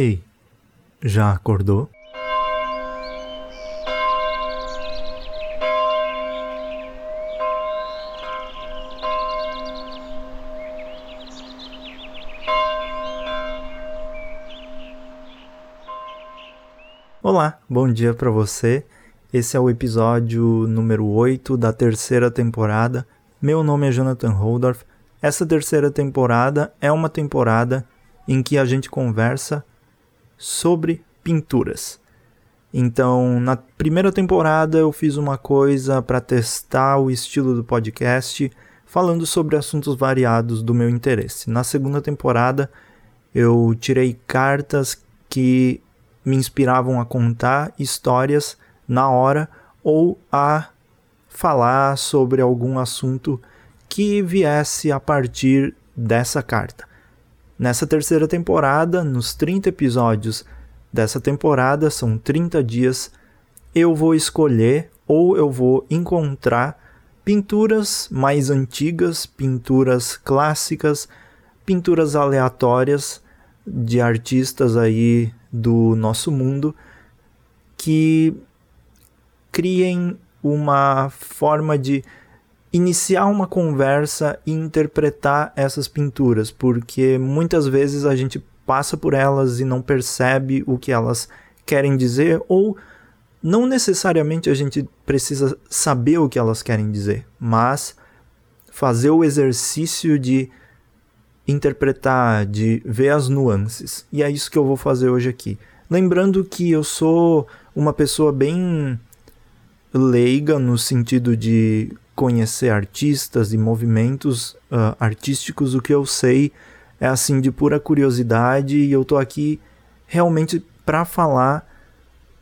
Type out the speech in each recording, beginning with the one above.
Ei, já acordou? Olá, bom dia para você. Esse é o episódio número 8 da terceira temporada. Meu nome é Jonathan Holdorf. Essa terceira temporada é uma temporada em que a gente conversa sobre pinturas. Então, na primeira temporada eu fiz uma coisa para testar o estilo do podcast, falando sobre assuntos variados do meu interesse. Na segunda temporada eu tirei cartas que me inspiravam a contar histórias na hora ou a falar sobre algum assunto que viesse a partir dessa carta. Nessa terceira temporada, nos 30 episódios dessa temporada, são 30 dias, eu vou escolher ou eu vou encontrar pinturas mais antigas, pinturas clássicas, pinturas aleatórias de artistas aí do nosso mundo que criem uma forma de iniciar uma conversa e interpretar essas pinturas, porque muitas vezes a gente passa por elas e não percebe o que elas querem dizer, ou não necessariamente a gente precisa saber o que elas querem dizer, mas fazer o exercício de interpretar, de ver as nuances. E é isso que eu vou fazer hoje aqui. Lembrando que eu sou uma pessoa bem leiga no sentido de conhecer artistas e movimentos uh, artísticos, o que eu sei é assim de pura curiosidade e eu tô aqui realmente para falar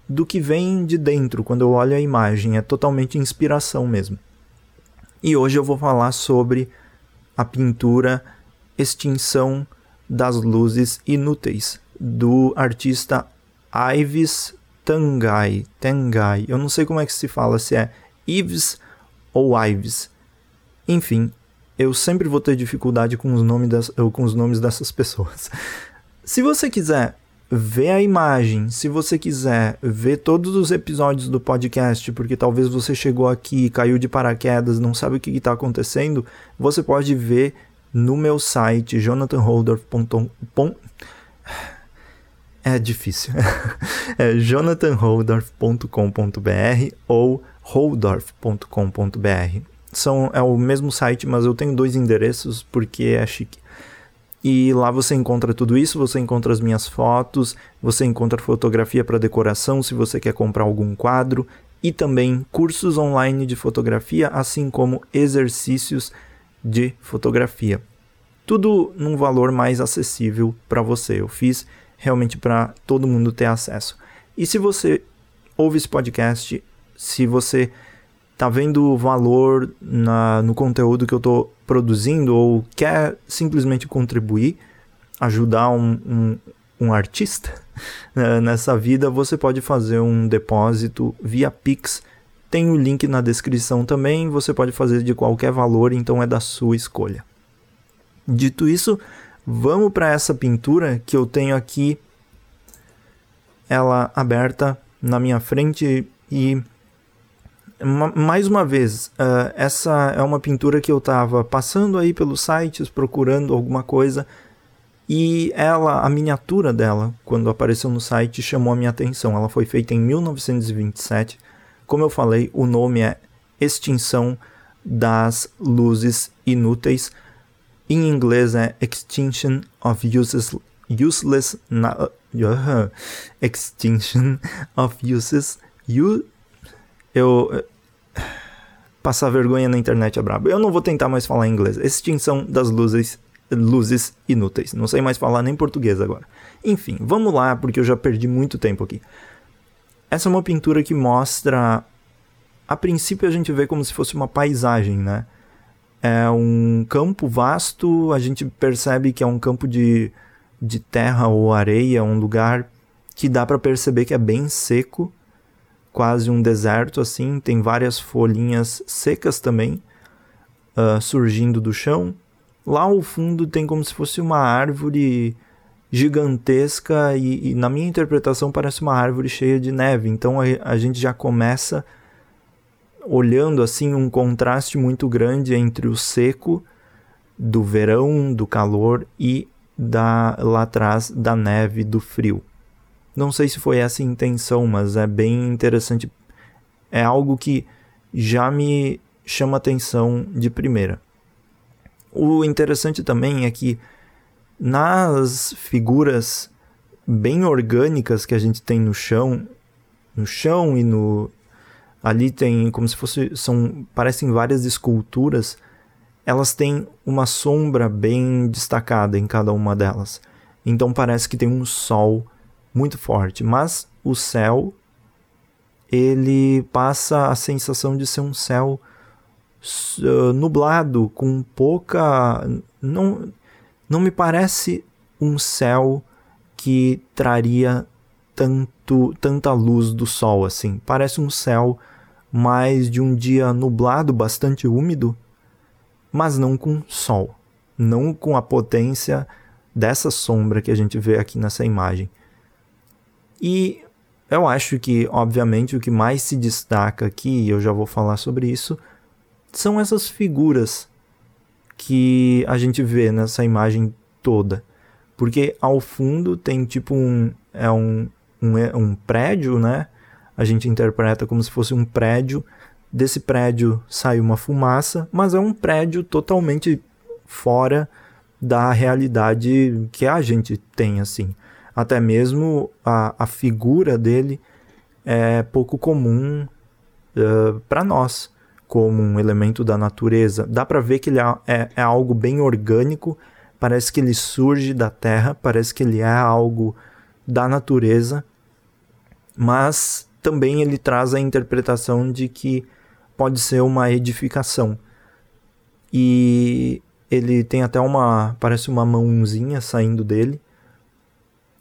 do que vem de dentro quando eu olho a imagem, é totalmente inspiração mesmo. E hoje eu vou falar sobre a pintura Extinção das Luzes Inúteis do artista Ives Tangai, Tangai. Eu não sei como é que se fala, se é Ives ou Ives. Enfim, eu sempre vou ter dificuldade com os, nomes das, com os nomes dessas pessoas. Se você quiser ver a imagem, se você quiser ver todos os episódios do podcast, porque talvez você chegou aqui, caiu de paraquedas, não sabe o que está acontecendo, você pode ver no meu site jonathanholder.com. É difícil. é jonathanholdorf.com.br ou holdorf.com.br. São, é o mesmo site, mas eu tenho dois endereços porque é chique. E lá você encontra tudo isso, você encontra as minhas fotos, você encontra fotografia para decoração se você quer comprar algum quadro e também cursos online de fotografia, assim como exercícios de fotografia. Tudo num valor mais acessível para você. Eu fiz realmente para todo mundo ter acesso. E se você ouve esse podcast se você tá vendo valor na, no conteúdo que eu estou produzindo ou quer simplesmente contribuir, ajudar um, um, um artista né, nessa vida, você pode fazer um depósito via Pix. Tem o link na descrição também. Você pode fazer de qualquer valor, então é da sua escolha. Dito isso, vamos para essa pintura que eu tenho aqui, ela aberta na minha frente e mais uma vez, uh, essa é uma pintura que eu estava passando aí pelos sites procurando alguma coisa e ela, a miniatura dela, quando apareceu no site, chamou a minha atenção. Ela foi feita em 1927. Como eu falei, o nome é Extinção das Luzes Inúteis. Em inglês é Extinction of Useless, useless uh, Extinction of Uses eu. Passar vergonha na internet é brabo. Eu não vou tentar mais falar inglês. Extinção das luzes, luzes inúteis. Não sei mais falar nem português agora. Enfim, vamos lá, porque eu já perdi muito tempo aqui. Essa é uma pintura que mostra. A princípio a gente vê como se fosse uma paisagem, né? É um campo vasto, a gente percebe que é um campo de, de terra ou areia, um lugar que dá para perceber que é bem seco quase um deserto assim, tem várias folhinhas secas também uh, surgindo do chão. Lá ao fundo tem como se fosse uma árvore gigantesca e, e, na minha interpretação parece uma árvore cheia de neve. Então a, a gente já começa olhando assim um contraste muito grande entre o seco do verão, do calor e da lá atrás da neve, do frio. Não sei se foi essa a intenção, mas é bem interessante. É algo que já me chama atenção de primeira. O interessante também é que nas figuras bem orgânicas que a gente tem no chão, no chão e no ali tem como se fosse são parecem várias esculturas, elas têm uma sombra bem destacada em cada uma delas. Então parece que tem um sol muito forte, mas o céu ele passa a sensação de ser um céu uh, nublado com pouca não não me parece um céu que traria tanto tanta luz do sol assim. Parece um céu mais de um dia nublado, bastante úmido, mas não com sol, não com a potência dessa sombra que a gente vê aqui nessa imagem. E eu acho que, obviamente, o que mais se destaca aqui, e eu já vou falar sobre isso, são essas figuras que a gente vê nessa imagem toda. Porque ao fundo tem tipo um. É um, um, é um prédio, né? A gente interpreta como se fosse um prédio. Desse prédio sai uma fumaça, mas é um prédio totalmente fora da realidade que a gente tem, assim. Até mesmo a, a figura dele é pouco comum uh, para nós como um elemento da natureza. Dá para ver que ele é, é, é, algo bem orgânico, parece que ele surge da terra, parece que ele é algo da natureza, mas também ele traz a interpretação de que pode ser uma edificação. E ele tem até uma, parece uma mãozinha saindo dele.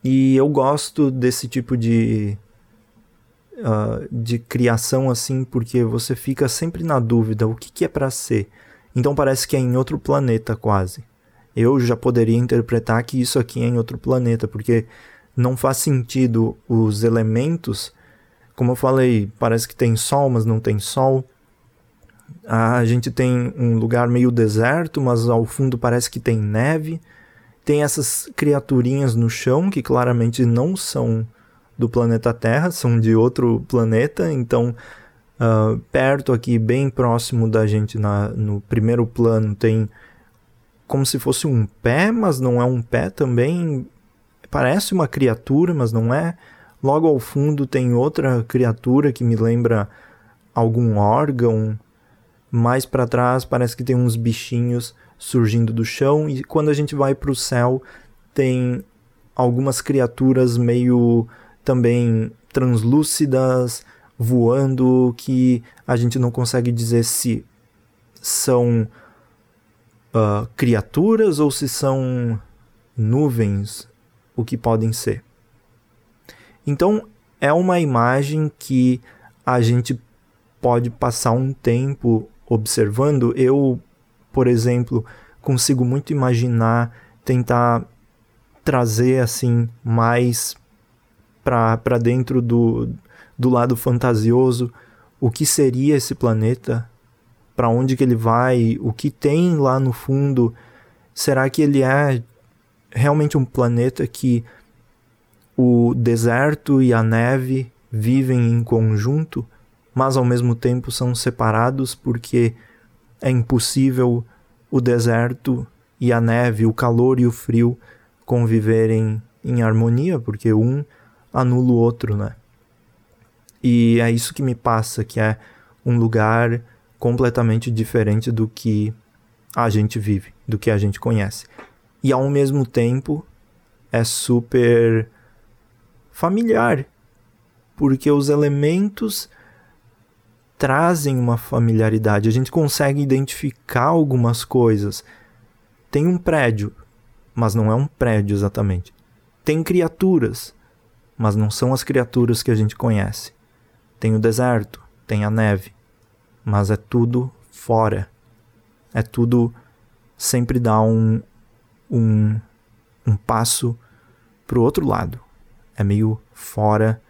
E eu gosto desse tipo de uh, de criação assim, porque você fica sempre na dúvida o que, que é para ser. Então parece que é em outro planeta quase. Eu já poderia interpretar que isso aqui é em outro planeta, porque não faz sentido os elementos. Como eu falei, parece que tem sol, mas não tem sol. A gente tem um lugar meio deserto, mas ao fundo parece que tem neve. Tem essas criaturinhas no chão que claramente não são do planeta Terra, são de outro planeta, então uh, perto aqui, bem próximo da gente, na, no primeiro plano, tem como se fosse um pé, mas não é um pé também. Parece uma criatura, mas não é. Logo ao fundo tem outra criatura que me lembra algum órgão. Mais para trás parece que tem uns bichinhos surgindo do chão e quando a gente vai para o céu tem algumas criaturas meio também translúcidas, voando, que a gente não consegue dizer se são uh, criaturas ou se são nuvens, o que podem ser. Então, é uma imagem que a gente pode passar um tempo observando. Eu, por exemplo, consigo muito imaginar, tentar trazer assim mais para dentro do, do lado fantasioso o que seria esse planeta, para onde que ele vai, o que tem lá no fundo. Será que ele é realmente um planeta que o deserto e a neve vivem em conjunto, mas ao mesmo tempo são separados porque é impossível o deserto e a neve, o calor e o frio conviverem em harmonia, porque um anula o outro, né? E é isso que me passa, que é um lugar completamente diferente do que a gente vive, do que a gente conhece. E ao mesmo tempo é super familiar, porque os elementos trazem uma familiaridade, a gente consegue identificar algumas coisas. Tem um prédio, mas não é um prédio exatamente. Tem criaturas, mas não são as criaturas que a gente conhece. Tem o deserto, tem a neve, mas é tudo fora. É tudo sempre dá um, um, um passo para o outro lado. É meio fora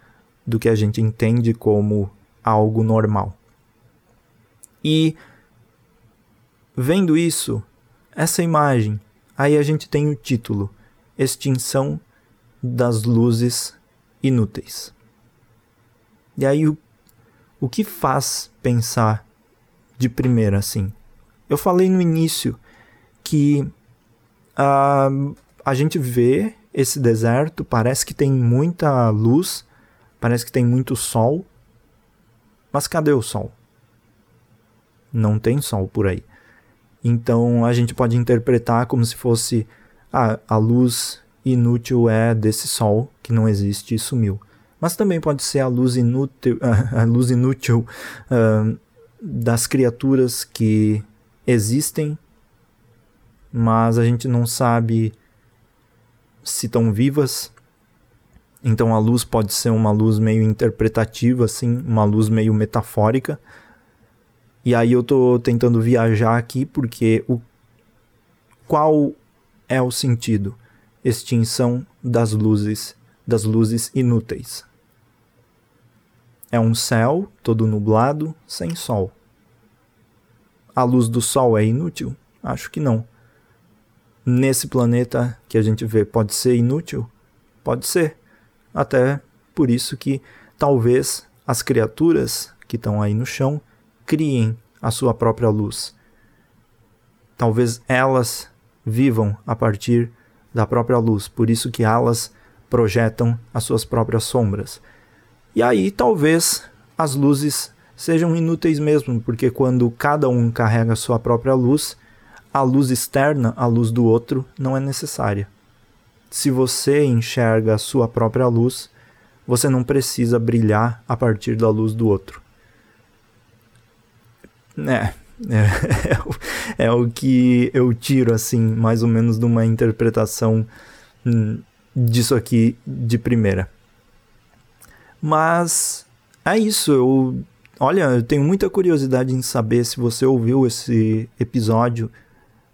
do que a gente entende como algo normal. E vendo isso, essa imagem, aí a gente tem o título: Extinção das luzes inúteis. E aí o, o que faz pensar de primeira assim? Eu falei no início que uh, a gente vê esse deserto, parece que tem muita luz, parece que tem muito sol, mas cadê o sol? Não tem sol por aí. Então a gente pode interpretar como se fosse ah, a luz inútil é desse sol que não existe e sumiu. Mas também pode ser a luz inútil, a luz inútil uh, das criaturas que existem, mas a gente não sabe se estão vivas. Então a luz pode ser uma luz meio interpretativa, assim, uma luz meio metafórica. E aí eu tô tentando viajar aqui porque o qual é o sentido? Extinção das luzes, das luzes inúteis. É um céu todo nublado, sem sol. A luz do sol é inútil? Acho que não. Nesse planeta que a gente vê, pode ser inútil? Pode ser. Até por isso que talvez as criaturas que estão aí no chão criem a sua própria luz. Talvez elas vivam a partir da própria luz, por isso que elas projetam as suas próprias sombras. E aí talvez as luzes sejam inúteis mesmo, porque quando cada um carrega a sua própria luz, a luz externa, a luz do outro, não é necessária. Se você enxerga a sua própria luz, você não precisa brilhar a partir da luz do outro. É, é, é, o que eu tiro, assim, mais ou menos de uma interpretação hum, disso aqui de primeira. Mas é isso, eu. Olha, eu tenho muita curiosidade em saber se você ouviu esse episódio.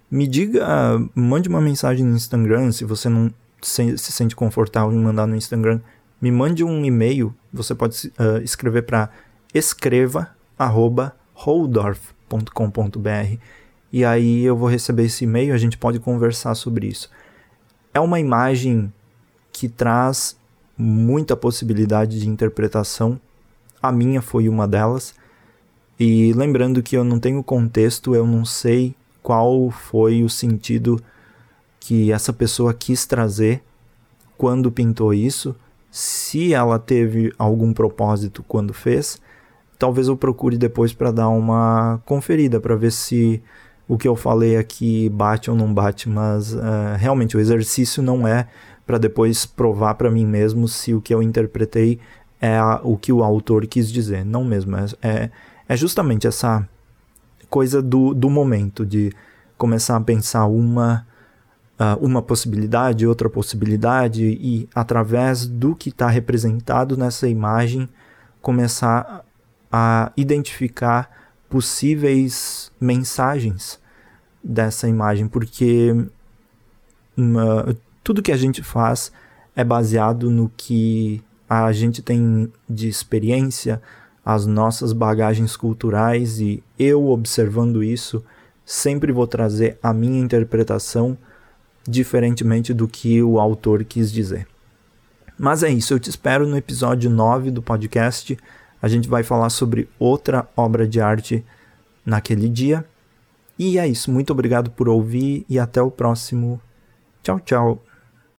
Me diga, mande uma mensagem no Instagram, se você não se, se sente confortável em mandar no Instagram. Me mande um e-mail, você pode uh, escrever para escreva arroba holdorf.com.br e aí eu vou receber esse e-mail, a gente pode conversar sobre isso. É uma imagem que traz muita possibilidade de interpretação. A minha foi uma delas. E lembrando que eu não tenho contexto, eu não sei qual foi o sentido que essa pessoa quis trazer quando pintou isso, se ela teve algum propósito quando fez talvez eu procure depois para dar uma conferida para ver se o que eu falei aqui bate ou não bate, mas uh, realmente o exercício não é para depois provar para mim mesmo se o que eu interpretei é a, o que o autor quis dizer. Não mesmo, é, é, é justamente essa coisa do, do momento, de começar a pensar uma, uh, uma possibilidade, outra possibilidade, e através do que está representado nessa imagem, começar a identificar possíveis mensagens dessa imagem, porque uma, tudo que a gente faz é baseado no que a gente tem de experiência, as nossas bagagens culturais e eu observando isso sempre vou trazer a minha interpretação diferentemente do que o autor quis dizer. Mas é isso, eu te espero no episódio 9 do podcast a gente vai falar sobre outra obra de arte naquele dia. E é isso. Muito obrigado por ouvir e até o próximo. Tchau, tchau.